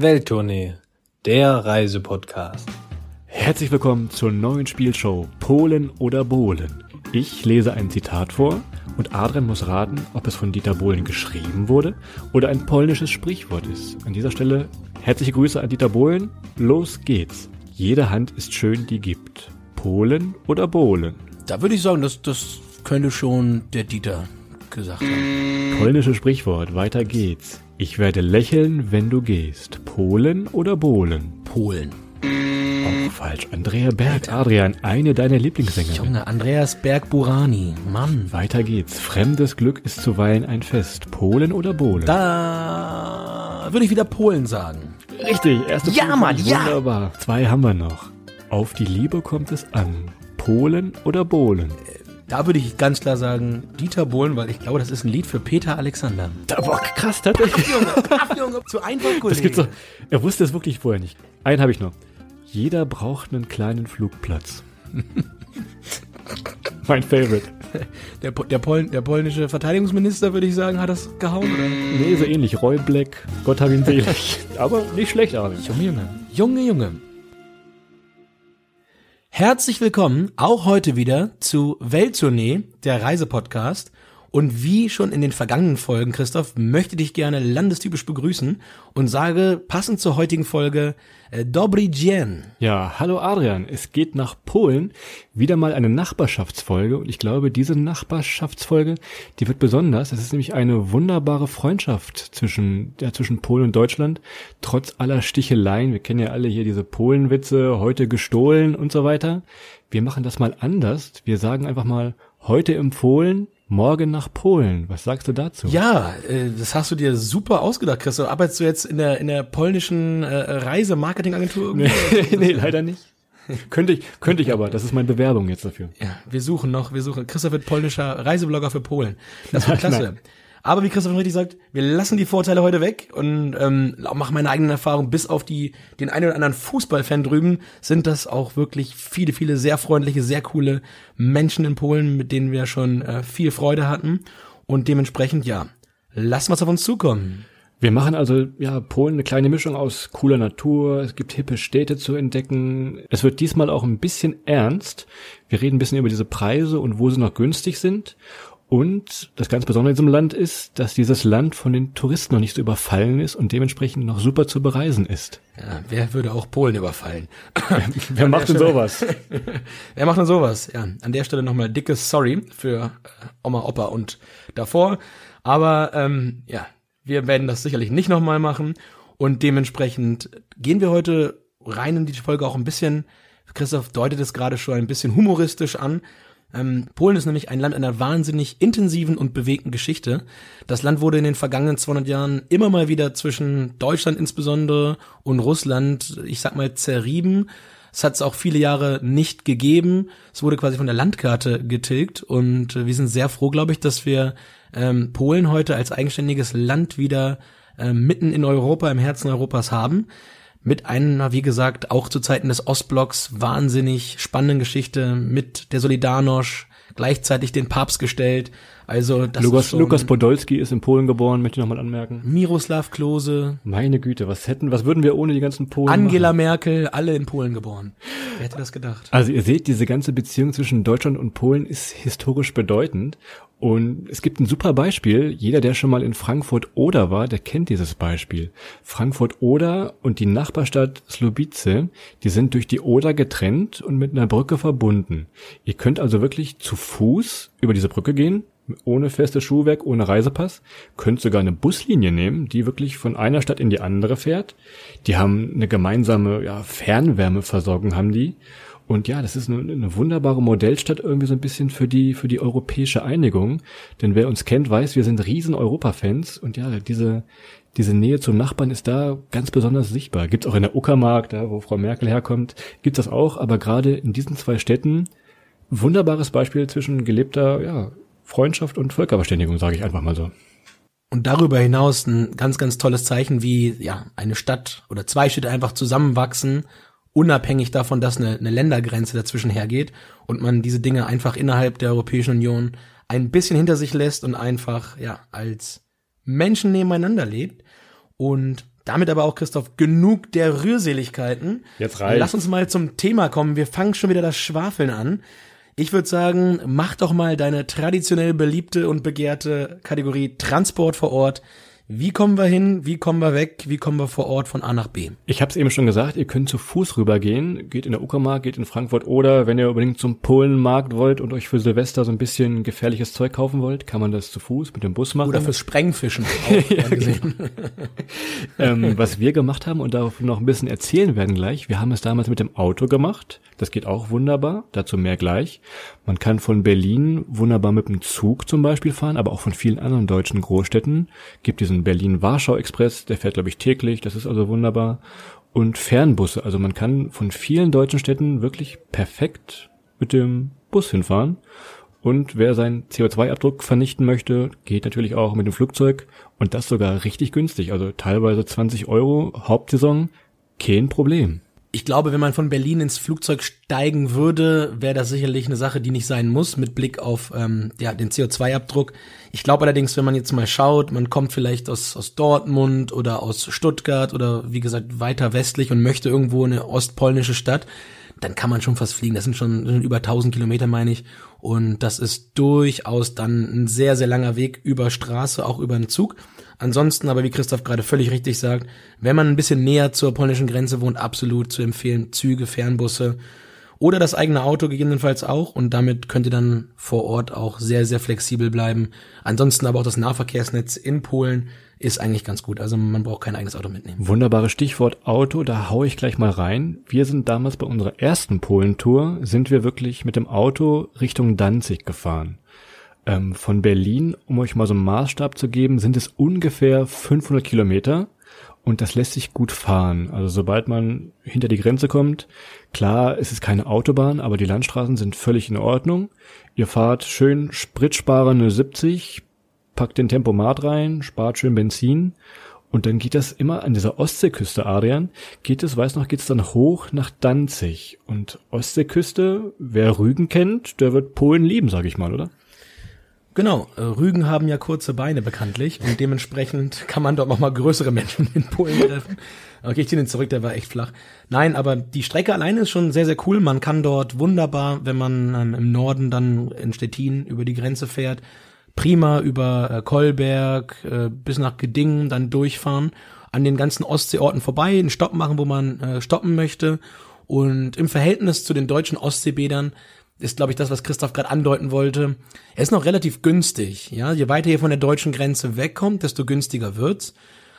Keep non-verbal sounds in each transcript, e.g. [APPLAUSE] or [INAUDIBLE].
Welttournee, der Reisepodcast. Herzlich willkommen zur neuen Spielshow Polen oder Bohlen. Ich lese ein Zitat vor und Adrian muss raten, ob es von Dieter Bohlen geschrieben wurde oder ein polnisches Sprichwort ist. An dieser Stelle herzliche Grüße an Dieter Bohlen. Los geht's. Jede Hand ist schön, die gibt. Polen oder Bohlen? Da würde ich sagen, das, das könnte schon der Dieter gesagt haben. Polnisches Sprichwort, weiter geht's. Ich werde lächeln, wenn du gehst. Polen oder Bohlen? Polen. Auch falsch. Andrea Berg, Adrian, eine deiner Lieblingssänger. Junge, Andreas Berg-Burani. Mann. Weiter geht's. Fremdes Glück ist zuweilen ein Fest. Polen oder Bohlen? Da würde ich wieder Polen sagen. Richtig, erste Ja. Mann, ja. Wunderbar. Zwei haben wir noch. Auf die Liebe kommt es an. Polen oder Bohlen? Da würde ich ganz klar sagen, Dieter Bohlen, weil ich glaube, das ist ein Lied für Peter Alexander. Da, boah, krass, tatsächlich. Ach, Junge, zu einfach, Das gibt's doch. Er wusste es wirklich vorher nicht. Einen habe ich noch. Jeder braucht einen kleinen Flugplatz. [LAUGHS] mein Favorite. Der, der, Pol der polnische Verteidigungsminister, würde ich sagen, hat das gehauen, oder? Nee, so ähnlich. Roy Black. Gott hab ihn selig. [LAUGHS] Aber nicht schlecht, Adrian. Junge, Junge. Junge, Junge. Herzlich willkommen auch heute wieder zu Welttournee, der Reisepodcast. Und wie schon in den vergangenen Folgen, Christoph, möchte dich gerne landestypisch begrüßen und sage passend zur heutigen Folge äh, Dobry dzień. Ja, hallo Adrian. Es geht nach Polen. Wieder mal eine Nachbarschaftsfolge. Und ich glaube, diese Nachbarschaftsfolge, die wird besonders. Es ist nämlich eine wunderbare Freundschaft zwischen, ja, zwischen Polen und Deutschland. Trotz aller Sticheleien. Wir kennen ja alle hier diese Polenwitze, heute gestohlen und so weiter. Wir machen das mal anders. Wir sagen einfach mal, heute in Polen, morgen nach Polen. Was sagst du dazu? Ja, äh, das hast du dir super ausgedacht, Christoph. Arbeitest du jetzt in der, in der polnischen äh, Reise-Marketing-Agentur [LAUGHS] nee, [LAUGHS] nee, leider nicht. könnte ich, könnte ich aber. Das ist meine Bewerbung jetzt dafür. Ja, wir suchen noch, wir suchen. Christoph wird polnischer Reiseblogger für Polen. Das wird [LAUGHS] klasse. Nein. Aber wie Christoph richtig sagt, wir lassen die Vorteile heute weg und ähm, machen meine eigenen Erfahrungen. Bis auf die den einen oder anderen Fußballfan drüben sind das auch wirklich viele, viele sehr freundliche, sehr coole Menschen in Polen, mit denen wir schon äh, viel Freude hatten. Und dementsprechend, ja, lassen wir es auf uns zukommen. Wir machen also, ja, Polen eine kleine Mischung aus cooler Natur, es gibt hippe Städte zu entdecken. Es wird diesmal auch ein bisschen ernst. Wir reden ein bisschen über diese Preise und wo sie noch günstig sind. Und das ganz Besondere in diesem Land ist, dass dieses Land von den Touristen noch nicht so überfallen ist und dementsprechend noch super zu bereisen ist. Ja, wer würde auch Polen überfallen? Wer [LAUGHS] macht denn sowas? [LAUGHS] Wer macht denn sowas? Ja, an der Stelle nochmal dickes Sorry für äh, Oma, Opa und davor. Aber ähm, ja, wir werden das sicherlich nicht nochmal machen. Und dementsprechend gehen wir heute rein in die Folge auch ein bisschen, Christoph deutet es gerade schon ein bisschen humoristisch an. Ähm, Polen ist nämlich ein Land einer wahnsinnig intensiven und bewegten Geschichte. Das Land wurde in den vergangenen 200 Jahren immer mal wieder zwischen Deutschland insbesondere und Russland, ich sag mal, zerrieben. Es hat es auch viele Jahre nicht gegeben. Es wurde quasi von der Landkarte getilgt und äh, wir sind sehr froh, glaube ich, dass wir ähm, Polen heute als eigenständiges Land wieder äh, mitten in Europa, im Herzen Europas haben. Mit einer, wie gesagt, auch zu Zeiten des Ostblocks wahnsinnig spannenden Geschichte mit der Solidarność, gleichzeitig den Papst gestellt. Also das ist Lukas, schon Lukas Podolski ist in Polen geboren, möchte ich nochmal anmerken. Miroslav Klose, Meine Güte, was hätten, was würden wir ohne die ganzen Polen Angela machen? Merkel, alle in Polen geboren. Wer hätte das gedacht? Also ihr seht, diese ganze Beziehung zwischen Deutschland und Polen ist historisch bedeutend. Und es gibt ein super Beispiel. Jeder, der schon mal in Frankfurt-Oder war, der kennt dieses Beispiel. Frankfurt-Oder und die Nachbarstadt Slobice, die sind durch die Oder getrennt und mit einer Brücke verbunden. Ihr könnt also wirklich zu Fuß über diese Brücke gehen, ohne festes Schuhwerk, ohne Reisepass, könnt sogar eine Buslinie nehmen, die wirklich von einer Stadt in die andere fährt. Die haben eine gemeinsame ja, Fernwärmeversorgung, haben die. Und ja, das ist eine, eine, wunderbare Modellstadt irgendwie so ein bisschen für die, für die europäische Einigung. Denn wer uns kennt, weiß, wir sind riesen Europa-Fans. Und ja, diese, diese Nähe zum Nachbarn ist da ganz besonders sichtbar. Gibt's auch in der Uckermark, da wo Frau Merkel herkommt, gibt's das auch. Aber gerade in diesen zwei Städten wunderbares Beispiel zwischen gelebter, ja, Freundschaft und Völkerverständigung, sage ich einfach mal so. Und darüber hinaus ein ganz, ganz tolles Zeichen, wie ja eine Stadt oder zwei Städte einfach zusammenwachsen unabhängig davon, dass eine, eine Ländergrenze dazwischen hergeht und man diese Dinge einfach innerhalb der Europäischen Union ein bisschen hinter sich lässt und einfach ja als Menschen nebeneinander lebt und damit aber auch Christoph genug der Rührseligkeiten. Jetzt reicht. Lass uns mal zum Thema kommen. Wir fangen schon wieder das Schwafeln an. Ich würde sagen, mach doch mal deine traditionell beliebte und begehrte Kategorie Transport vor Ort wie kommen wir hin? Wie kommen wir weg? Wie kommen wir vor Ort von A nach B? Ich habe es eben schon gesagt, ihr könnt zu Fuß rübergehen. Geht in der Uckermark, geht in Frankfurt oder wenn ihr unbedingt zum Polenmarkt wollt und euch für Silvester so ein bisschen gefährliches Zeug kaufen wollt, kann man das zu Fuß mit dem Bus machen. Oder fürs Sprengfischen. [LAUGHS] Auch ja, genau. [LAUGHS] ähm, was wir gemacht haben und davon noch ein bisschen erzählen werden gleich. Wir haben es damals mit dem Auto gemacht. Das geht auch wunderbar. Dazu mehr gleich. Man kann von Berlin wunderbar mit dem Zug zum Beispiel fahren, aber auch von vielen anderen deutschen Großstädten. Gibt diesen Berlin-Warschau-Express, der fährt, glaube ich, täglich, das ist also wunderbar. Und Fernbusse, also man kann von vielen deutschen Städten wirklich perfekt mit dem Bus hinfahren. Und wer seinen CO2-Abdruck vernichten möchte, geht natürlich auch mit dem Flugzeug und das sogar richtig günstig, also teilweise 20 Euro, Hauptsaison, kein Problem ich glaube, wenn man von Berlin ins Flugzeug steigen würde, wäre das sicherlich eine Sache, die nicht sein muss, mit Blick auf ähm, ja, den CO2-Abdruck. Ich glaube allerdings, wenn man jetzt mal schaut, man kommt vielleicht aus, aus Dortmund oder aus Stuttgart oder wie gesagt weiter westlich und möchte irgendwo eine ostpolnische Stadt, dann kann man schon fast fliegen. Das sind schon, sind über 1000 Kilometer, meine ich. Und das ist durchaus dann ein sehr, sehr langer Weg über Straße, auch über den Zug. Ansonsten aber, wie Christoph gerade völlig richtig sagt, wenn man ein bisschen näher zur polnischen Grenze wohnt, absolut zu empfehlen, Züge, Fernbusse oder das eigene Auto gegebenenfalls auch und damit könnt ihr dann vor Ort auch sehr, sehr flexibel bleiben. Ansonsten aber auch das Nahverkehrsnetz in Polen ist eigentlich ganz gut. Also man braucht kein eigenes Auto mitnehmen. Wunderbares Stichwort Auto, da hau ich gleich mal rein. Wir sind damals bei unserer ersten Polentour, sind wir wirklich mit dem Auto Richtung Danzig gefahren. Ähm, von Berlin, um euch mal so einen Maßstab zu geben, sind es ungefähr 500 Kilometer und das lässt sich gut fahren. Also sobald man hinter die Grenze kommt, klar, es ist keine Autobahn, aber die Landstraßen sind völlig in Ordnung. Ihr fahrt schön spritsparende 70, packt den Tempomat rein, spart schön Benzin und dann geht das immer an dieser Ostseeküste, Adrian, geht es, weiß noch, geht es dann hoch nach Danzig. Und Ostseeküste, wer Rügen kennt, der wird Polen lieben, sag ich mal, oder? Genau, äh, Rügen haben ja kurze Beine bekanntlich und dementsprechend [LAUGHS] kann man dort noch mal größere Menschen [LAUGHS] in Polen treffen. Okay, ich ziehe den zurück, der war echt flach. Nein, aber die Strecke alleine ist schon sehr, sehr cool. Man kann dort wunderbar, wenn man ähm, im Norden dann in Stettin über die Grenze fährt, prima über äh, Kolberg äh, bis nach Gedingen dann durchfahren, an den ganzen Ostseeorten vorbei, einen Stopp machen, wo man äh, stoppen möchte. Und im Verhältnis zu den deutschen Ostseebädern ist, glaube ich, das, was Christoph gerade andeuten wollte. Er ist noch relativ günstig. Ja, je weiter ihr von der deutschen Grenze wegkommt, desto günstiger wird's.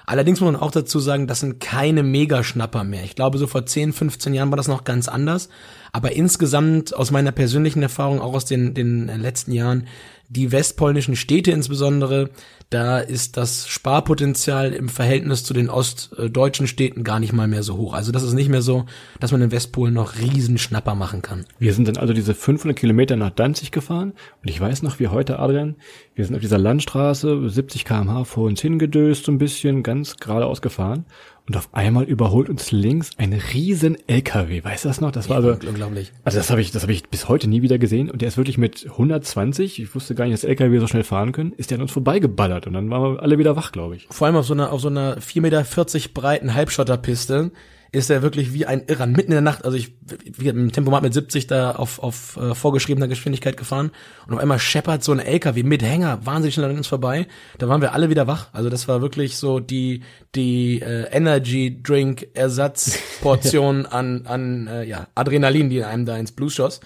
Allerdings muss man auch dazu sagen, das sind keine Megaschnapper mehr. Ich glaube, so vor 10, 15 Jahren war das noch ganz anders. Aber insgesamt aus meiner persönlichen Erfahrung, auch aus den, den letzten Jahren, die westpolnischen Städte insbesondere, da ist das Sparpotenzial im Verhältnis zu den ostdeutschen Städten gar nicht mal mehr so hoch. Also das ist nicht mehr so, dass man in Westpolen noch Riesenschnapper machen kann. Wir sind dann also diese 500 Kilometer nach Danzig gefahren und ich weiß noch, wie heute, Adrian, wir sind auf dieser Landstraße 70 kmh vor uns hingedöst, so ein bisschen ganz geradeaus gefahren und auf einmal überholt uns links ein riesen LKW. Weißt du das noch? Das war ja, also unglaublich. Also das habe ich, das habe ich bis heute nie wieder gesehen. Und der ist wirklich mit 120. Ich wusste gar nicht, dass LKW so schnell fahren können. Ist der an uns vorbeigeballert und dann waren wir alle wieder wach, glaube ich. Vor allem auf so einer auf so einer 4,40 Meter breiten Halbschotterpiste ist er wirklich wie ein Irrer mitten in der Nacht. Also ich wie mit dem Tempomat mit 70 da auf, auf äh, vorgeschriebener Geschwindigkeit gefahren und auf einmal scheppert so ein LKW mit Hänger wahnsinnig schnell an uns vorbei. Da waren wir alle wieder wach. Also das war wirklich so die die äh, Energy Drink Ersatzportion [LAUGHS] an an äh, ja Adrenalin, die einem da ins Blues schoss.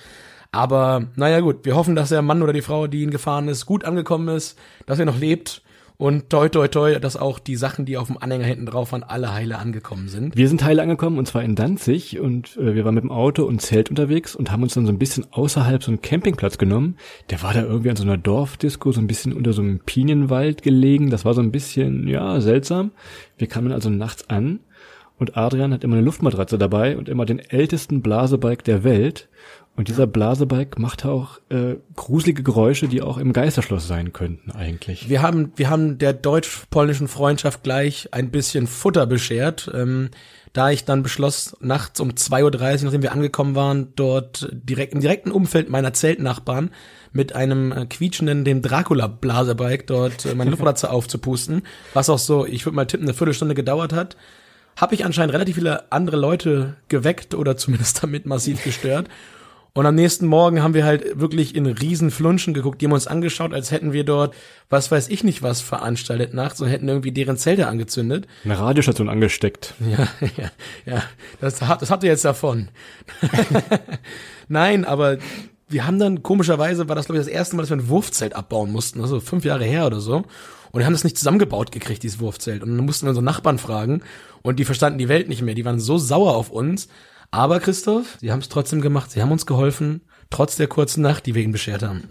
Aber naja gut, wir hoffen, dass der Mann oder die Frau, die ihn gefahren ist, gut angekommen ist, dass er noch lebt Und toi toi toi, dass auch die Sachen, die auf dem Anhänger hinten drauf waren, alle heile angekommen sind. Wir sind heile angekommen und zwar in Danzig und äh, wir waren mit dem Auto und Zelt unterwegs und haben uns dann so ein bisschen außerhalb so einen Campingplatz genommen. Der war da irgendwie an so einer Dorfdisco, so ein bisschen unter so einem Pinienwald gelegen. Das war so ein bisschen, ja, seltsam. Wir kamen also nachts an und Adrian hat immer eine Luftmatratze dabei und immer den ältesten Blasebike der Welt. Und dieser Blasebike macht auch äh, gruselige Geräusche, die auch im Geisterschloss sein könnten eigentlich. Wir haben, wir haben der deutsch-polnischen Freundschaft gleich ein bisschen Futter beschert, ähm, da ich dann beschloss, nachts um 2.30 Uhr, nachdem wir angekommen waren, dort direkt im direkten Umfeld meiner Zeltnachbarn mit einem äh, quietschenden, dem Dracula-Blasebike dort äh, meine [LAUGHS] Luftmatratze aufzupusten, was auch so, ich würde mal tippen, eine Viertelstunde gedauert hat habe ich anscheinend relativ viele andere Leute geweckt oder zumindest damit massiv gestört. Und am nächsten Morgen haben wir halt wirklich in riesen Flunschen geguckt, die haben uns angeschaut, als hätten wir dort, was weiß ich nicht was veranstaltet nachts und hätten irgendwie deren Zelte angezündet. Eine Radiostation angesteckt. [LAUGHS] Ja, ja, ja. Das, das habt ihr jetzt davon. [LAUGHS] Nein, aber wir haben dann, komischerweise war das, glaube ich, das erste Mal, dass wir ein Wurfzelt abbauen mussten, also fünf Jahre her oder so. Und wir haben das nicht zusammengebaut gekriegt, dieses Wurfzelt. Und dann mussten wir unsere Nachbarn fragen und die verstanden die Welt nicht mehr. Die waren so sauer auf uns, aber Christoph, sie haben es trotzdem gemacht. Sie haben uns geholfen, trotz der kurzen Nacht, die wir ihnen beschert haben.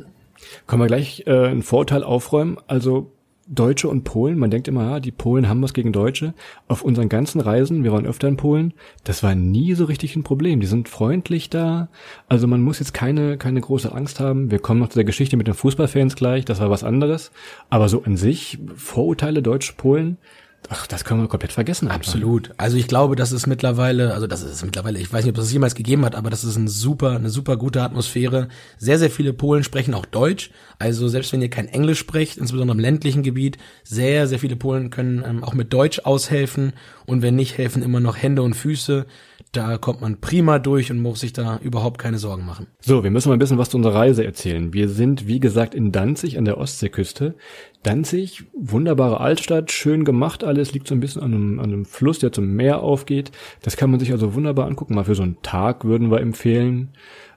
Können wir gleich äh, ein Vorurteil aufräumen? Also Deutsche und Polen, man denkt immer, ja, die Polen haben was gegen Deutsche. Auf unseren ganzen Reisen, wir waren öfter in Polen, das war nie so richtig ein Problem. Die sind freundlich da. Also man muss jetzt keine, keine große Angst haben. Wir kommen noch zu der Geschichte mit den Fußballfans gleich, das war was anderes. Aber so an sich, Vorurteile Deutsch-Polen, Ach, das können wir komplett vergessen. Absolut. Also ich glaube, das ist mittlerweile, also das ist mittlerweile, ich weiß nicht, ob es das jemals gegeben hat, aber das ist ein super, eine super gute Atmosphäre. Sehr, sehr viele Polen sprechen auch Deutsch. Also selbst wenn ihr kein Englisch sprecht, insbesondere im ländlichen Gebiet, sehr, sehr viele Polen können ähm, auch mit Deutsch aushelfen. Und wenn nicht, helfen immer noch Hände und Füße. Da kommt man prima durch und muss sich da überhaupt keine Sorgen machen. So, wir müssen mal ein bisschen was zu unserer Reise erzählen. Wir sind, wie gesagt, in Danzig an der Ostseeküste. Danzig, wunderbare Altstadt, schön gemacht alles, liegt so ein bisschen an einem, an einem Fluss, der zum Meer aufgeht. Das kann man sich also wunderbar angucken. Mal für so einen Tag würden wir empfehlen.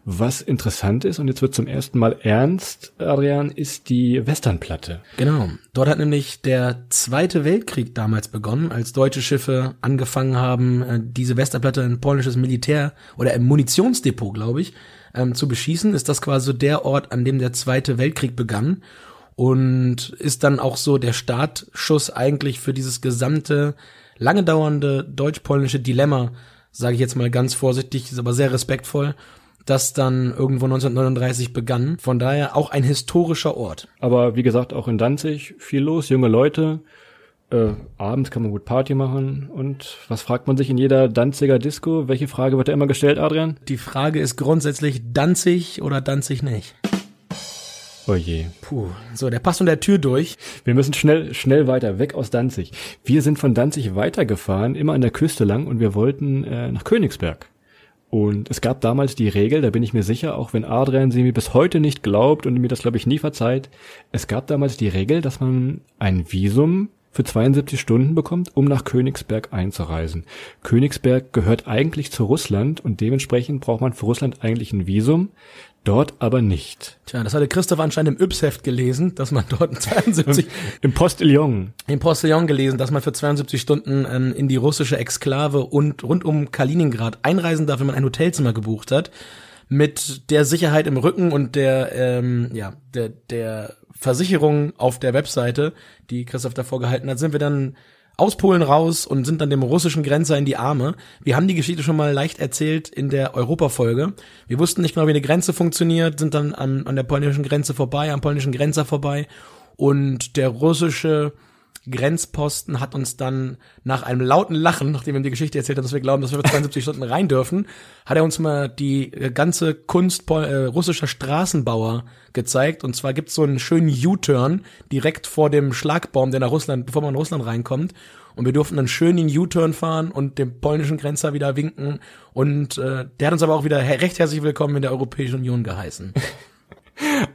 Was interessant ist, und jetzt wird zum ersten Mal ernst, Adrian, ist die Westernplatte. Genau. Dort hat nämlich der Zweite Weltkrieg damals begonnen, als deutsche Schiffe angefangen haben, äh, diese Westernplatte ein polnisches Militär oder ein Munitionsdepot, glaube ich, ähm, zu beschießen. Ist das quasi der Ort, an dem der Zweite Weltkrieg begann und ist dann auch so der Startschuss eigentlich für dieses gesamte lange dauernde deutsch-polnische Dilemma, sage ich jetzt mal ganz vorsichtig, ist aber sehr respektvoll das dann irgendwo 1939 begann. Von daher auch ein historischer Ort. Aber wie gesagt, auch in Danzig viel los, junge Leute. Äh, abends kann man gut Party machen. Und was fragt man sich in jeder Danziger Disco? Welche Frage wird da immer gestellt, Adrian? Die Frage ist grundsätzlich Danzig oder Danzig nicht. Oh je. Puh. So, der passt unter der Tür durch. Wir müssen schnell, schnell weiter, weg aus Danzig. Wir sind von Danzig weitergefahren, immer an der Küste lang und wir wollten äh, nach Königsberg. Und es gab damals die Regel, da bin ich mir sicher, auch wenn Adrian sie mir bis heute nicht glaubt und mir das, glaube ich, nie verzeiht, es gab damals die Regel, dass man ein Visum für 72 Stunden bekommt, um nach Königsberg einzureisen. Königsberg gehört eigentlich zu Russland und dementsprechend braucht man für Russland eigentlich ein Visum. Dort aber nicht. Tja, das hatte Christoph anscheinend im Yps-Heft gelesen, dass man dort [LAUGHS] 72 im Postillon im Postillon gelesen, dass man für 72 Stunden ähm, in die russische Exklave und rund um Kaliningrad einreisen darf, wenn man ein Hotelzimmer gebucht hat, mit der Sicherheit im Rücken und der ähm, ja der der Versicherung auf der Webseite, die Christoph davor gehalten hat, sind wir dann aus Polen raus und sind dann dem russischen Grenzer in die Arme. Wir haben die Geschichte schon mal leicht erzählt in der Europafolge. Wir wussten nicht genau, wie eine Grenze funktioniert, sind dann an, an der polnischen Grenze vorbei, am polnischen Grenzer vorbei und der russische Grenzposten hat uns dann nach einem lauten Lachen, nachdem wir ihm die Geschichte erzählt haben, dass wir glauben, dass wir für 72 Stunden rein dürfen, hat er uns mal die ganze Kunst äh, russischer Straßenbauer gezeigt. Und zwar gibt's so einen schönen U-Turn direkt vor dem Schlagbaum, der nach Russland, bevor man in Russland reinkommt. Und wir durften dann schön den U-Turn fahren und dem polnischen Grenzer wieder winken. Und äh, der hat uns aber auch wieder recht herzlich willkommen in der Europäischen Union geheißen. [LAUGHS]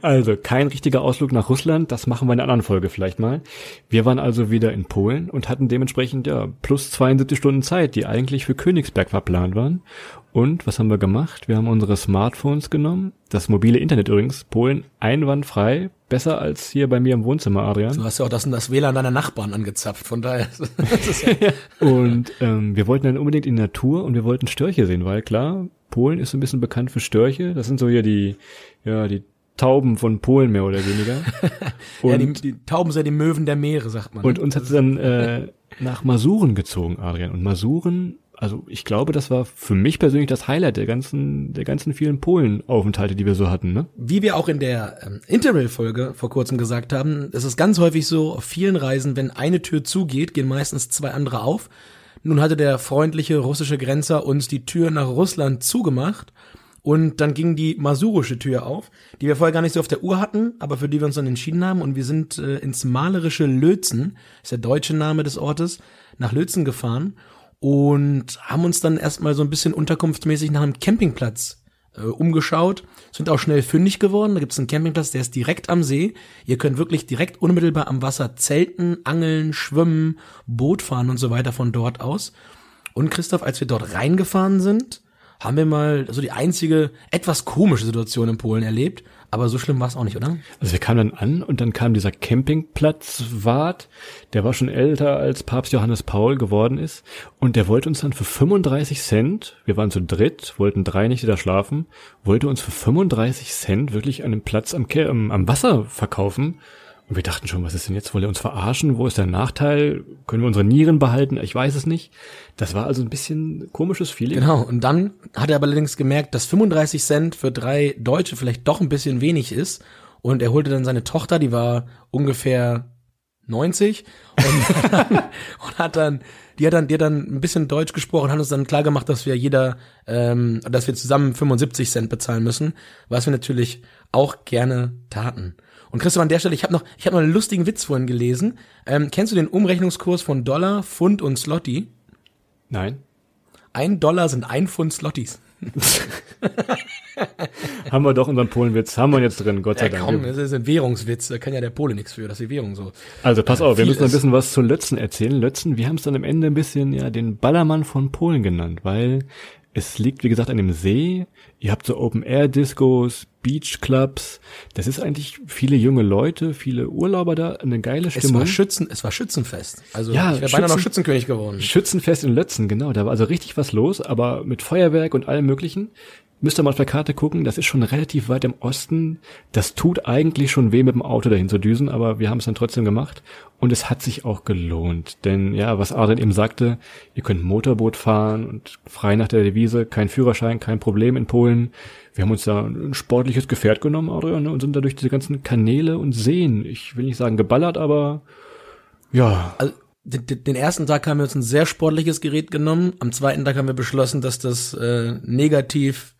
Also kein richtiger Ausflug nach Russland, das machen wir in einer anderen Folge vielleicht mal. Wir waren also wieder in Polen und hatten dementsprechend ja plus 72 Stunden Zeit, die eigentlich für Königsberg verplant waren. Und was haben wir gemacht? Wir haben unsere Smartphones genommen, das mobile Internet übrigens, Polen einwandfrei, besser als hier bei mir im Wohnzimmer, Adrian. Du hast ja auch das, das WLAN deiner Nachbarn angezapft, von daher. ja [LAUGHS] und ähm, wir wollten dann unbedingt in die Natur und wir wollten Störche sehen, weil klar, Polen ist so ein bisschen bekannt für Störche. Das sind so hier die, ja, die Tauben von Polen mehr oder weniger. Und, [LAUGHS] ja, die, die Tauben sind die Möwen der Meere, sagt man. Und uns hat es dann äh, nach Masuren gezogen, Adrian. Und Masuren, also ich glaube, das war für mich persönlich das Highlight der ganzen, der ganzen vielen Polen-Aufenthalte, die wir so hatten. Ne? Wie wir auch in der ähm, Interrail-Folge vor kurzem gesagt haben, es ist ganz häufig so, auf vielen Reisen, wenn eine Tür zugeht, gehen meistens zwei andere auf. Nun hatte der freundliche russische Grenzer uns die Tür nach Russland zugemacht und dann ging die masurische Tür auf, die wir vorher gar nicht so auf der Uhr hatten, aber für die wir uns dann entschieden haben. Und wir sind äh, ins malerische Lötzen, ist der deutsche Name des Ortes, nach Lötzen gefahren und haben uns dann erstmal so ein bisschen unterkunftsmäßig nach einem Campingplatz äh, umgeschaut, sind auch schnell fündig geworden. Da gibt es einen Campingplatz, der ist direkt am See. Ihr könnt wirklich direkt unmittelbar am Wasser zelten, angeln, schwimmen, Boot fahren und so weiter von dort aus. Und Christoph, als wir dort reingefahren sind, haben wir mal so die einzige etwas komische Situation in Polen erlebt. Aber so schlimm war es auch nicht, oder? Also wir kamen dann an und dann kam dieser Campingplatzwart, der war schon älter als Papst Johannes Paul geworden ist und der wollte uns dann für 35 Cent, wir waren zu dritt, wollten drei Nächte da schlafen, wollte uns für 35 Cent wirklich einen Platz am, am Wasser verkaufen und wir dachten schon, was ist denn jetzt? Wollt ihr uns verarschen? Wo ist der Nachteil? Können wir unsere Nieren behalten? Ich weiß es nicht. Das war also ein bisschen komisches Feeling. Genau. Und dann hat er aber allerdings gemerkt, dass 35 Cent für drei Deutsche vielleicht doch ein bisschen wenig ist. Und er holte dann seine Tochter, die war ungefähr 90 und, [LAUGHS] und hat dann, die hat dann, die hat dann ein bisschen Deutsch gesprochen, hat uns dann klar gemacht, dass wir jeder, ähm, dass wir zusammen 75 Cent bezahlen müssen, was wir natürlich auch gerne taten. Und Christoph, an der Stelle, ich habe noch, ich habe noch einen lustigen Witz vorhin gelesen. Ähm, kennst du den Umrechnungskurs von Dollar, Pfund und Slotty? Nein. Ein Dollar sind ein Pfund Slotties. [LAUGHS] haben wir doch unseren Polenwitz, haben wir jetzt drin, Gott sei ja, Dank. Komm, das ist ein Währungswitz, da kann ja der Pole nichts für, dass die Währung so. Also pass auf, wir müssen ein bisschen was zu Lötzen erzählen. Lötzen, wir haben es dann am Ende ein bisschen ja den Ballermann von Polen genannt, weil es liegt, wie gesagt, an dem See. Ihr habt so Open-Air-Discos, Beach-Clubs. Das ist eigentlich viele junge Leute, viele Urlauber da, eine geile Stimmung. Es war, Schützen, es war Schützenfest. Also ja, ich wäre beinahe noch Schützenkönig geworden. Schützenfest in Lötzen, genau. Da war also richtig was los, aber mit Feuerwerk und allem möglichen. Müsst ihr mal auf der Karte gucken, das ist schon relativ weit im Osten. Das tut eigentlich schon weh, mit dem Auto dahin zu düsen, aber wir haben es dann trotzdem gemacht. Und es hat sich auch gelohnt. Denn ja, was Arden eben sagte, ihr könnt Motorboot fahren und frei nach der Devise, kein Führerschein, kein Problem in Polen. Wir haben uns da ein sportliches Gefährt genommen, Adrian, ne, und sind da durch diese ganzen Kanäle und Seen, ich will nicht sagen geballert, aber ja. Also den ersten Tag haben wir uns ein sehr sportliches Gerät genommen. Am zweiten Tag haben wir beschlossen, dass das äh, negativ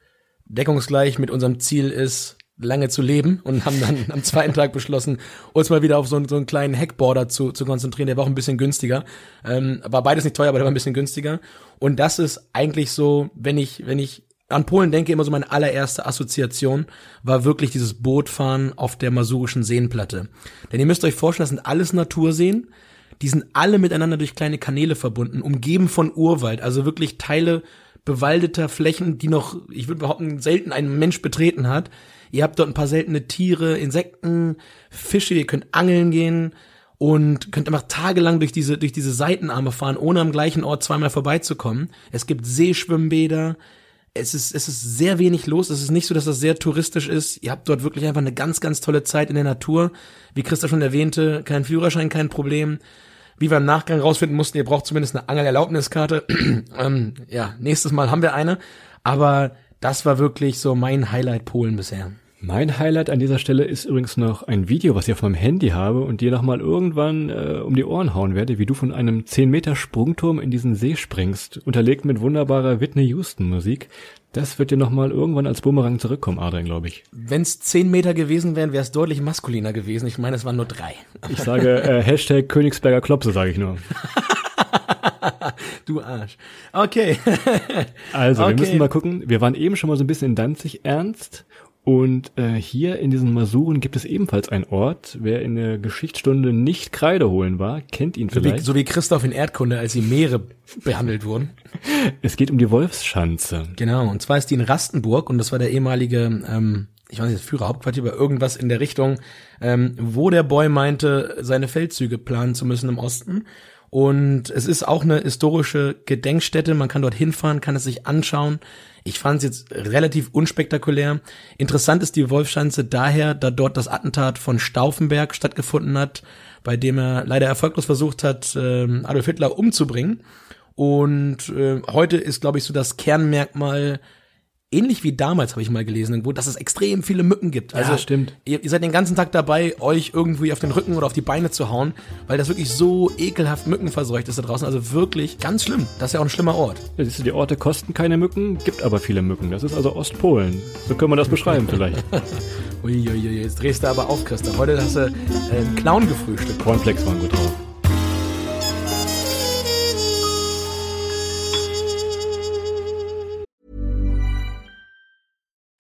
deckungsgleich mit unserem Ziel ist, lange zu leben und haben dann [LAUGHS] am zweiten Tag beschlossen, uns mal wieder auf so einen, so einen kleinen Hackboarder zu, zu konzentrieren. Der war auch ein bisschen günstiger. Ähm, war beides nicht teuer, aber der war ein bisschen günstiger. Und das ist eigentlich so, wenn ich, wenn ich an Polen denke, immer so meine allererste Assoziation war wirklich dieses Bootfahren auf der masurischen Seenplatte. Denn ihr müsst euch vorstellen, das sind alles Naturseen. Die sind alle miteinander durch kleine Kanäle verbunden, umgeben von Urwald, also wirklich Teile bewaldeter Flächen, die noch, ich würde behaupten, selten ein Mensch betreten hat. Ihr habt dort ein paar seltene Tiere, Insekten, Fische, ihr könnt angeln gehen und könnt einfach tagelang durch diese, durch diese Seitenarme fahren, ohne am gleichen Ort zweimal vorbeizukommen. Es gibt Seeschwimmbäder. Es ist, es ist sehr wenig los. Es ist nicht so, dass das sehr touristisch ist. Ihr habt dort wirklich einfach eine ganz, ganz tolle Zeit in der Natur. Wie Christa schon erwähnte, kein Führerschein, kein Problem wie wir im Nachgang rausfinden mussten, ihr braucht zumindest eine Angelerlaubniskarte. [CLEARS THROAT] ähm, ja, nächstes Mal haben wir eine. Aber das war wirklich so mein Highlight Polen bisher. Mein Highlight an dieser Stelle ist übrigens noch ein Video, was ich auf meinem Handy habe und dir nochmal irgendwann äh, um die Ohren hauen werde, wie du von einem 10 Meter Sprungturm in diesen See springst, unterlegt mit wunderbarer Whitney Houston Musik. Das wird dir nochmal irgendwann als Bumerang zurückkommen, Adrian, glaube ich. Wenn es 10 Meter gewesen wären, wäre es deutlich maskuliner gewesen. Ich meine, es waren nur drei. Ich sage äh, [LAUGHS] Hashtag Königsberger Klopse, sage ich nur. [LAUGHS] du Arsch. Okay. also, okay. wir müssen mal gucken. Wir waren eben schon mal so ein bisschen in Danzig ernst Und äh, hier in diesen Masuren gibt es ebenfalls einen Ort. Wer in der Geschichtsstunde nicht Kreide holen war, kennt ihn So wie, vielleicht. so wie Christoph in Erdkunde, als die Meere behandelt wurden. [LAUGHS] Es geht um die Wolfsschanze. Genau, und zwar ist die in Rastenburg und das war der ehemalige, ähm, ich weiß nicht, Führerhauptquartier oder irgendwas in der Richtung, ähm, wo der Boy meinte, seine Feldzüge planen zu müssen im Osten. Und es ist auch eine historische Gedenkstätte, man kann dort hinfahren, kann es sich anschauen. Ich fand es jetzt relativ unspektakulär. Interessant ist die Wolfschanze daher, da dort das Attentat von Stauffenberg stattgefunden hat, bei dem er leider erfolglos versucht hat, ähm, Adolf Hitler umzubringen. Und äh, heute ist, glaube ich, so das Kernmerkmal, ähnlich wie damals habe ich mal gelesen, irgendwo, dass es extrem viele Mücken gibt. Also Ja, stimmt. Ihr, ihr seid den ganzen Tag dabei, euch irgendwie auf den Rücken oder auf die Beine zu hauen, weil das wirklich so ekelhaft mückenverseucht ist da draußen. Also wirklich ganz schlimm. Das ist ja auch ein schlimmer Ort. Ja, siehst du, die Orte kosten keine Mücken, gibt aber viele Mücken. Das ist also Ostpolen. So können wir das beschreiben vielleicht. [LAUGHS] Uiuiui, jetzt drehst du aber auf, Christoph. Heute hast du äh, einen Clown gefrühstückt. Cornflakes waren gut drauf.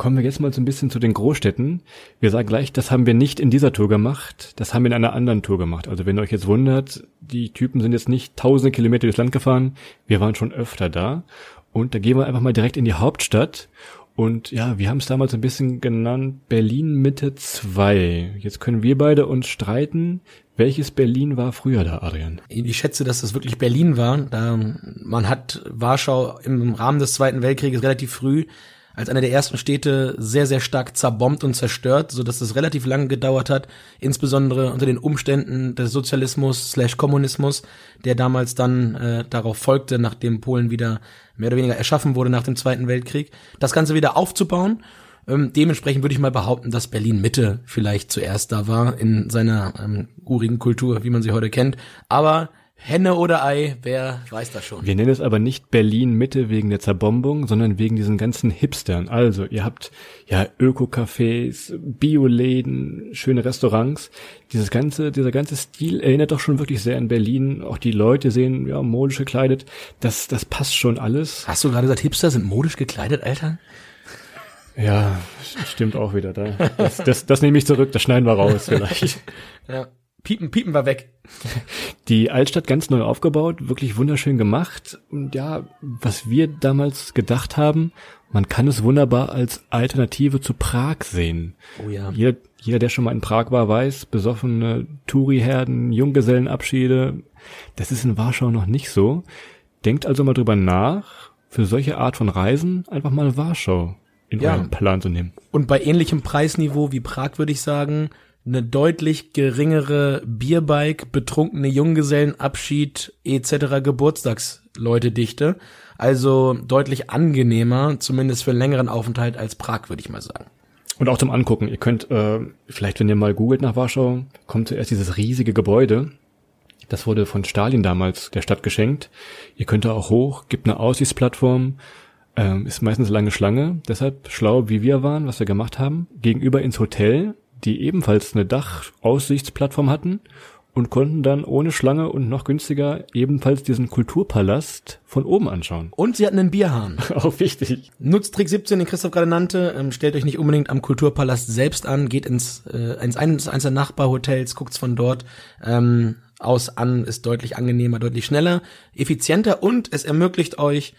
Kommen wir jetzt mal so ein bisschen zu den Großstädten. Wir sagen gleich, das haben wir nicht in dieser Tour gemacht, das haben wir in einer anderen Tour gemacht. Also wenn ihr euch jetzt wundert, die Typen sind jetzt nicht tausende Kilometer durchs Land gefahren, wir waren schon öfter da. Und da gehen wir einfach mal direkt in die Hauptstadt. Und ja, wir haben es damals ein bisschen genannt Berlin Mitte 2. Jetzt können wir beide uns streiten, welches Berlin war früher da, Adrian? Ich schätze, dass das wirklich Berlin war. Man hat Warschau im Rahmen des Zweiten Weltkrieges relativ früh als eine der ersten Städte sehr, sehr stark zerbombt und zerstört, so dass es relativ lange gedauert hat, insbesondere unter den Umständen des Sozialismus slash Kommunismus, der damals dann äh, darauf folgte, nachdem Polen wieder mehr oder weniger erschaffen wurde nach dem Zweiten Weltkrieg, das Ganze wieder aufzubauen. Ähm, dementsprechend würde ich mal behaupten, dass Berlin Mitte vielleicht zuerst da war in seiner ähm, urigen Kultur, wie man sie heute kennt. Aber Henne oder Ei, wer weiß das schon. Wir nennen es aber nicht Berlin Mitte wegen der Zerbombung, sondern wegen diesen ganzen Hipstern. Also, ihr habt ja Öko-Cafés, Bioläden, schöne Restaurants. Dieses ganze, dieser ganze Stil erinnert doch schon wirklich sehr an Berlin. Auch die Leute sehen ja modisch gekleidet. Das, das passt schon alles. Hast du gerade gesagt, Hipster sind modisch gekleidet, Alter? Ja, stimmt auch wieder da. Das, das, das nehme ich zurück, das schneiden wir raus [LAUGHS] vielleicht. Ja. Piepen, piepen war weg. [LAUGHS] Die Altstadt ganz neu aufgebaut, wirklich wunderschön gemacht. Und ja, was wir damals gedacht haben, man kann es wunderbar als Alternative zu Prag sehen. Oh ja. Jeder, jeder, der schon mal in Prag war, weiß, besoffene Touri-Herden, Junggesellenabschiede, das ist in Warschau noch nicht so. Denkt also mal drüber nach, für solche Art von Reisen einfach mal Warschau in Ja. euren Plan zu nehmen. Und bei ähnlichem Preisniveau wie Prag würde ich sagen, eine deutlich geringere Bierbike, betrunkene Junggesellenabschied etc. Geburtstagsleute-Dichte. Also deutlich angenehmer, zumindest für einen längeren Aufenthalt als Prag, würde ich mal sagen. Und auch zum Angucken. Ihr könnt, äh, vielleicht wenn ihr mal googelt nach Warschau, kommt zuerst dieses riesige Gebäude. Das wurde von Stalin damals der Stadt geschenkt. Ihr könnt da auch hoch, gibt eine Aussichtsplattform, ähm, ist meistens lange Schlange. Deshalb schlau, wie wir waren, was wir gemacht haben, gegenüber ins Hotel, die ebenfalls eine Dachaussichtsplattform hatten und konnten dann ohne Schlange und noch günstiger ebenfalls diesen Kulturpalast von oben anschauen. Und sie hatten einen Bierhahn. [LAUGHS] Auch wichtig. Nutzt Trick 17, den Christoph gerade nannte. Ähm, stellt euch nicht unbedingt am Kulturpalast selbst an, geht ins, äh, ins eines, eines der Nachbarhotels, guckt's von dort ähm, aus an, ist deutlich angenehmer, deutlich schneller, effizienter und es ermöglicht euch,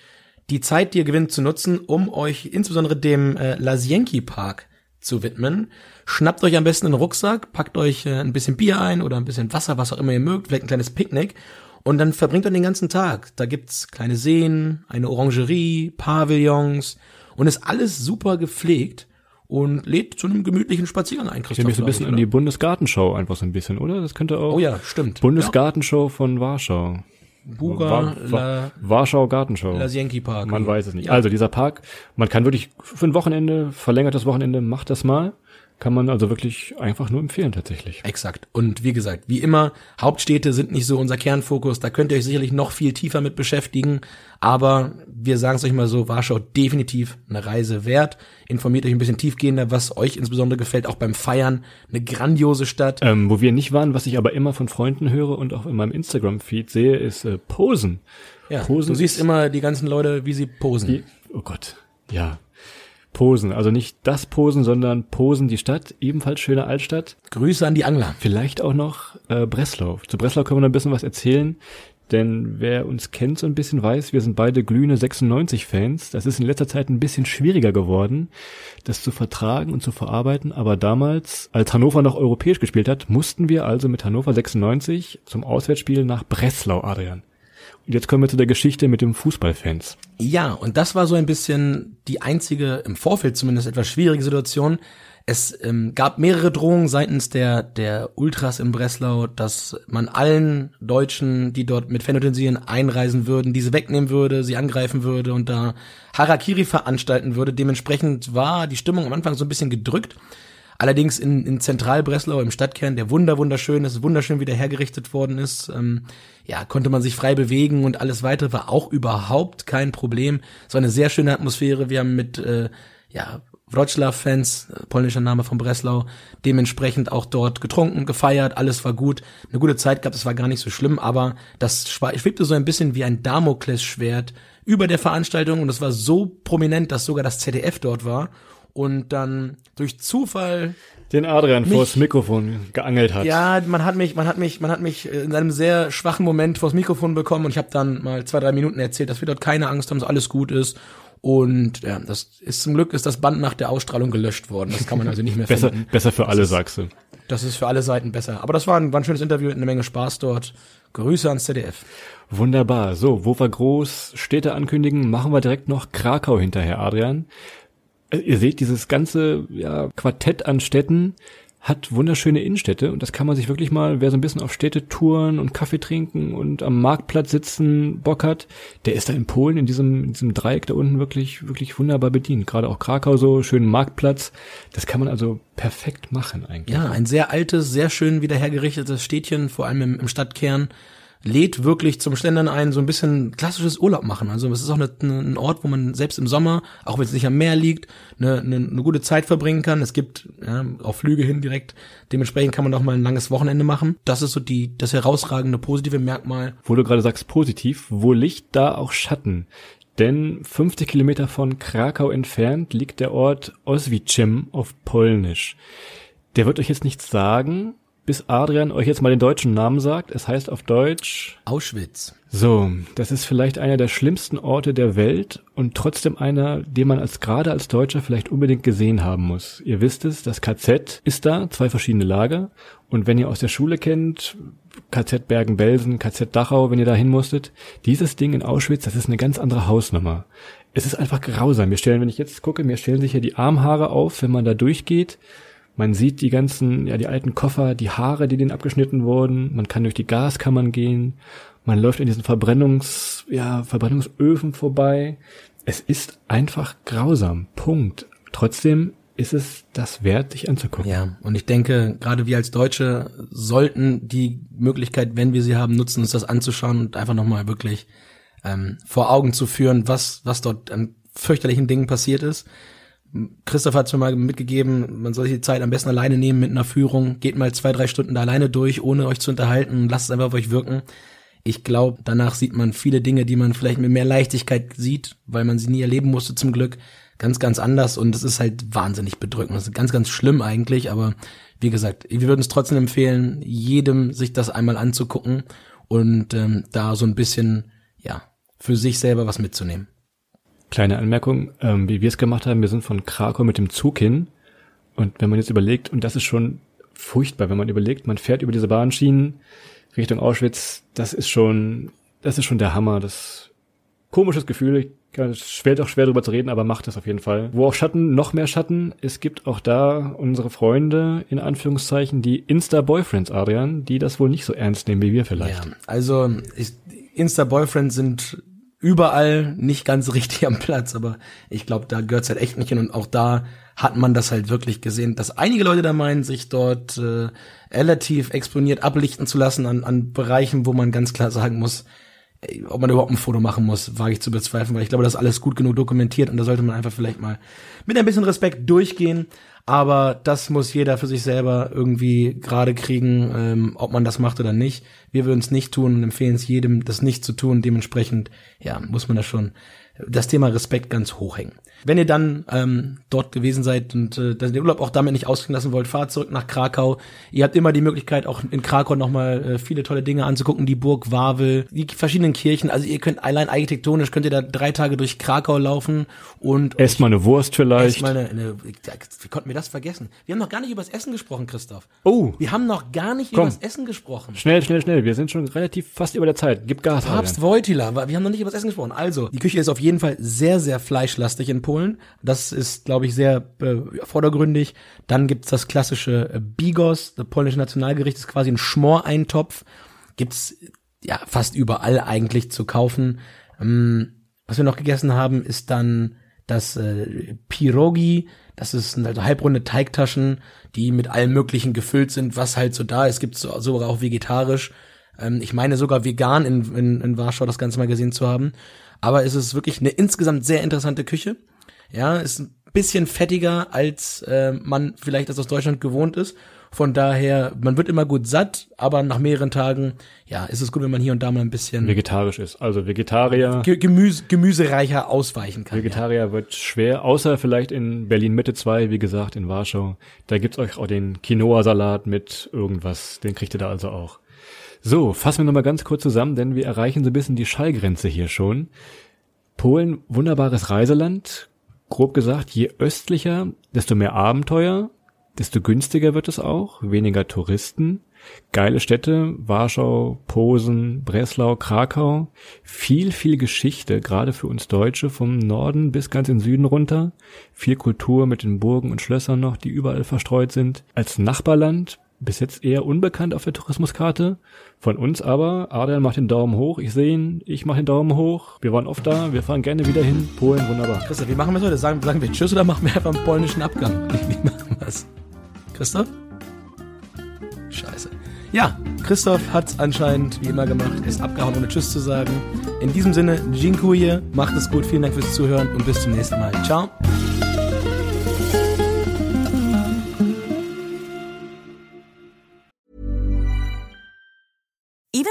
die Zeit, die ihr gewinnt, zu nutzen, um euch insbesondere dem äh, Lasienki Park zu widmen. Schnappt euch am besten einen Rucksack, packt euch äh, ein bisschen Bier ein oder ein bisschen Wasser, was auch immer ihr mögt, vielleicht ein kleines Picknick und dann verbringt ihr den ganzen Tag. Da gibt's kleine Seen, eine Orangerie, Pavillons und ist alles super gepflegt und lädt zu einem gemütlichen Spaziergang ein, Ich Christoph. mich so ein bisschen ich, an die oder? Bundesgartenschau einfach so ein bisschen, oder? Das könnte auch. Oh ja, stimmt. Bundesgartenshow von Warschau. Buga, Wa- Wa- La, Warschau Gartenschau. Lasienki Park. Man weiß es nicht. Ja. Also dieser Park, man kann wirklich für ein Wochenende, verlängertes Wochenende, macht das mal. Kann man also wirklich einfach nur empfehlen tatsächlich. Exakt. Und wie gesagt, wie immer, Hauptstädte sind nicht so unser Kernfokus. Da könnt ihr euch sicherlich noch viel tiefer mit beschäftigen. Aber wir sagen es euch mal so, Warschau definitiv eine Reise wert. Informiert euch ein bisschen tiefgehender, was euch insbesondere gefällt, auch beim Feiern. Eine grandiose Stadt. Ähm, wo wir nicht waren, was ich aber immer von Freunden höre und auch in meinem Instagram-Feed sehe, ist äh, Posen. Ja, Posen du siehst immer die ganzen Leute, wie sie posen. Die, oh Gott, ja. Posen, also nicht das Posen, sondern Posen, die Stadt, ebenfalls schöne Altstadt. Grüße an die Angler. Vielleicht auch noch äh, Breslau. Zu Breslau können wir noch ein bisschen was erzählen, denn wer uns kennt so ein bisschen weiß, wir sind beide glühende 96-Fans. Das ist in letzter Zeit ein bisschen schwieriger geworden, das zu vertragen und zu verarbeiten. Aber damals, als Hannover noch europäisch gespielt hat, mussten wir also mit Hannover 96 zum Auswärtsspiel nach Breslau, Adrian. Und jetzt kommen wir zu der Geschichte mit dem Fußballfans. Ja, und das war so ein bisschen die einzige, im Vorfeld zumindest etwas schwierige Situation. Es ähm, gab mehrere Drohungen seitens der, der Ultras in Breslau, dass man allen Deutschen, die dort mit Fanutensilien einreisen würden, diese wegnehmen würde, sie angreifen würde und da Harakiri veranstalten würde. Dementsprechend war die Stimmung am Anfang so ein bisschen gedrückt. Allerdings in, in Zentral-Breslau, im Stadtkern, der wunder wunderschön ist, wunderschön wieder hergerichtet worden ist, ähm, ja, konnte man sich frei bewegen und alles weitere war auch überhaupt kein Problem. Es war eine sehr schöne Atmosphäre. Wir haben mit, äh, ja, Wroclaw-Fans, äh, polnischer Name von Breslau, dementsprechend auch dort getrunken, gefeiert, alles war gut, eine gute Zeit gehabt, es war gar nicht so schlimm, aber das schwebte so ein bisschen wie ein Damoklesschwert über der Veranstaltung und es war so prominent, dass sogar das ZDF dort war und dann durch Zufall Den Adrian Mich- vors Mikrofon geangelt hat. ja, man hat mich, man hat mich, man hat mich in einem sehr schwachen Moment vors Mikrofon bekommen und ich habe dann mal zwei, drei Minuten erzählt, dass wir dort keine Angst haben, dass alles gut ist. Und ja, das ist zum Glück ist das Band nach der Ausstrahlung gelöscht worden. Das kann man also nicht mehr [LAUGHS] Besser, finden. besser für alle, sagst du. Das ist für alle Seiten besser. Aber das war ein, war ein schönes Interview, eine Menge Spaß dort. Grüße ans ZDF. Wunderbar. So, wo wir groß Städte ankündigen, machen wir direkt noch Krakau hinterher, Adrian. Ihr seht, dieses ganze ja, Quartett an Städten hat wunderschöne Innenstädte und das kann man sich wirklich mal, wer so ein bisschen auf Städtetouren und Kaffee trinken und am Marktplatz sitzen Bock hat, der ist da in Polen in diesem, in diesem Dreieck da unten wirklich, wirklich wunderbar bedient. Gerade auch Krakau so, schönen Marktplatz. Das kann man also perfekt machen eigentlich. Ja, ein sehr altes, sehr schön wieder hergerichtetes Städtchen, vor allem im, im Stadtkern, lädt wirklich zum Schlendern ein, so ein bisschen klassisches Urlaub machen. Also es ist auch eine, eine, ein Ort, wo man selbst im Sommer, auch wenn es nicht am Meer liegt, eine, eine, eine gute Zeit verbringen kann. Es gibt ja, auch Flüge hin direkt. Dementsprechend kann man auch mal ein langes Wochenende machen. Das ist so die das herausragende positive Merkmal. wo du gerade sagst positiv, wo Licht, da auch Schatten. Denn 50 Kilometer von Krakau entfernt liegt der Ort Oswiecim auf Polnisch. Der wird euch jetzt nichts sagen, bis Adrian euch jetzt mal den deutschen Namen sagt. Es heißt auf Deutsch Auschwitz. so, das ist vielleicht einer der schlimmsten Orte der Welt und trotzdem einer, den man als gerade als Deutscher vielleicht unbedingt gesehen haben muss. Ihr wisst es, das KZ ist da, zwei verschiedene Lager. Und wenn ihr aus der Schule kennt, KZ Bergen-Belsen, KZ Dachau, wenn ihr da hin musstet, dieses Ding in Auschwitz, das ist eine ganz andere Hausnummer. Es ist einfach grausam. Wir stellen, wenn ich jetzt gucke, mir stellen sich ja die Armhaare auf, wenn man da durchgeht. Man sieht die ganzen, ja, die alten Koffer, die Haare, die denen abgeschnitten wurden. Man kann durch die Gaskammern gehen. Man läuft in diesen Verbrennungs, ja, Verbrennungsöfen vorbei. Es ist einfach grausam. Punkt. Trotzdem ist es das wert, sich anzugucken. Ja, und ich denke, gerade wir als Deutsche sollten die Möglichkeit, wenn wir sie haben, nutzen, uns das anzuschauen und einfach nochmal wirklich ähm, vor Augen zu führen, was, was dort an fürchterlichen Dingen passiert ist. Christoph hat mir mal mitgegeben, man soll sich die Zeit am besten alleine nehmen mit einer Führung. Geht mal zwei, drei Stunden da alleine durch, ohne euch zu unterhalten lasst es einfach auf euch wirken. Ich glaube, danach sieht man viele Dinge, die man vielleicht mit mehr Leichtigkeit sieht, weil man sie nie erleben musste zum Glück, ganz, ganz anders und es ist halt wahnsinnig bedrückend. Das ist ganz, ganz schlimm eigentlich, aber wie gesagt, wir würden es trotzdem empfehlen, jedem sich das einmal anzugucken und ähm, da so ein bisschen, ja, für sich selber was mitzunehmen. Kleine Anmerkung, ähm, wie wir es gemacht haben, wir sind von Krakau mit dem Zug hin. Und wenn man jetzt überlegt, und das ist schon furchtbar, wenn man überlegt, man fährt über diese Bahnschienen Richtung Auschwitz, das ist schon, das ist schon der Hammer. Das komisches Gefühl, ich kann, schwer doch schwer drüber zu reden, aber macht es auf jeden Fall. Wo auch Schatten, noch mehr Schatten. Es gibt auch da unsere Freunde, in Anführungszeichen, die Insta-Boyfriends, Adrian, die das wohl nicht so ernst nehmen wie wir vielleicht. Ja, also ich, Insta-Boyfriends sind überall nicht ganz richtig am Platz, aber ich glaube, da gehört's halt echt nicht hin und auch da hat man das halt wirklich gesehen, dass einige Leute da meinen, sich dort äh, relativ exponiert ablichten zu lassen an, an Bereichen, wo man ganz klar sagen muss, ob man überhaupt ein Foto machen muss, wage ich zu bezweifeln, weil ich glaube, das ist alles gut genug dokumentiert und da sollte man einfach vielleicht mal mit ein bisschen Respekt durchgehen. Aber das muss jeder für sich selber irgendwie gerade kriegen, ähm, ob man das macht oder nicht. Wir würden es nicht tun und empfehlen es jedem, das nicht zu tun. Dementsprechend, ja, muss man da schon das Thema Respekt ganz hoch hängen. Wenn ihr dann ähm, dort gewesen seid und äh, den Urlaub auch damit nicht ausklingen lassen wollt, fahrt zurück nach Krakau. Ihr habt immer die Möglichkeit, auch in Krakau nochmal äh, viele tolle Dinge anzugucken. Die Burg Wawel, die verschiedenen Kirchen. Also ihr könnt allein architektonisch könnt ihr da drei Tage durch Krakau laufen und Esst mal eine Wurst vielleicht. Esst mal eine, eine, wie konnten wir das vergessen? Wir haben noch gar nicht über das Essen gesprochen, Christoph. Oh. Wir haben noch gar nicht Komm. über das Essen gesprochen. Schnell, schnell, schnell. Wir sind schon relativ fast über der Zeit. Gib Gas. Papst. Wojtyla, wir haben noch nicht über das Essen gesprochen. Also, die Küche ist auf jeden Fall sehr, sehr fleischlastig in Polen. Das ist, glaube ich, sehr äh, vordergründig. Dann gibt's das klassische äh, Bigos, das polnische Nationalgericht, ist quasi ein Schmoreintopf. Gibt's ja fast überall eigentlich zu kaufen. Ähm, was wir noch gegessen haben, ist dann das äh, Pirogi. Das ist also halbrunde Teigtaschen, die mit allem Möglichen gefüllt sind, was halt so da ist. Gibt so, sogar auch vegetarisch. Ähm, ich meine sogar vegan in, in, in Warschau das Ganze mal gesehen zu haben. Aber es ist wirklich eine insgesamt sehr interessante Küche. Ja, ist ein bisschen fettiger, als äh, man vielleicht das aus Deutschland gewohnt ist. Von daher, man wird immer gut satt, aber nach mehreren Tagen, ja, ist es gut, wenn man hier und da mal ein bisschen Vegetarisch ist. Also Vegetarier. Ge Gemüse, gemüsereicher ausweichen kann. Vegetarier wird schwer, außer vielleicht in Berlin Mitte 2, wie gesagt, in Warschau. Da gibt's euch auch den Quinoa-Salat mit irgendwas. Den kriegt ihr da also auch. So, fassen wir nochmal ganz kurz zusammen, denn wir erreichen so ein bisschen die Schallgrenze hier schon. Polen, wunderbares Reiseland. Grob gesagt, je östlicher, desto mehr Abenteuer, desto günstiger wird es auch, weniger Touristen. Geile Städte, Warschau, Posen, Breslau, Krakau. Viel, viel Geschichte, gerade für uns Deutsche, vom Norden bis ganz in den Süden runter. Viel Kultur mit den Burgen und Schlössern noch, die überall verstreut sind. Als Nachbarland bis jetzt eher unbekannt auf der Tourismuskarte. Von uns aber, Adrian macht den Daumen hoch, ich sehe ihn, ich mache den Daumen hoch. Wir waren oft da, wir fahren gerne wieder hin. Polen, wunderbar. Christoph, wie machen wir es heute? Sagen, sagen wir Tschüss oder machen wir einfach einen polnischen Abgang? [LAUGHS] Wie, machen wir es? Christoph? Scheiße. Ja, Christoph hat's anscheinend wie immer gemacht, ist abgehauen, ohne Tschüss zu sagen. In diesem Sinne, Dziękuję, macht es gut, vielen Dank fürs Zuhören und bis zum nächsten Mal. Ciao.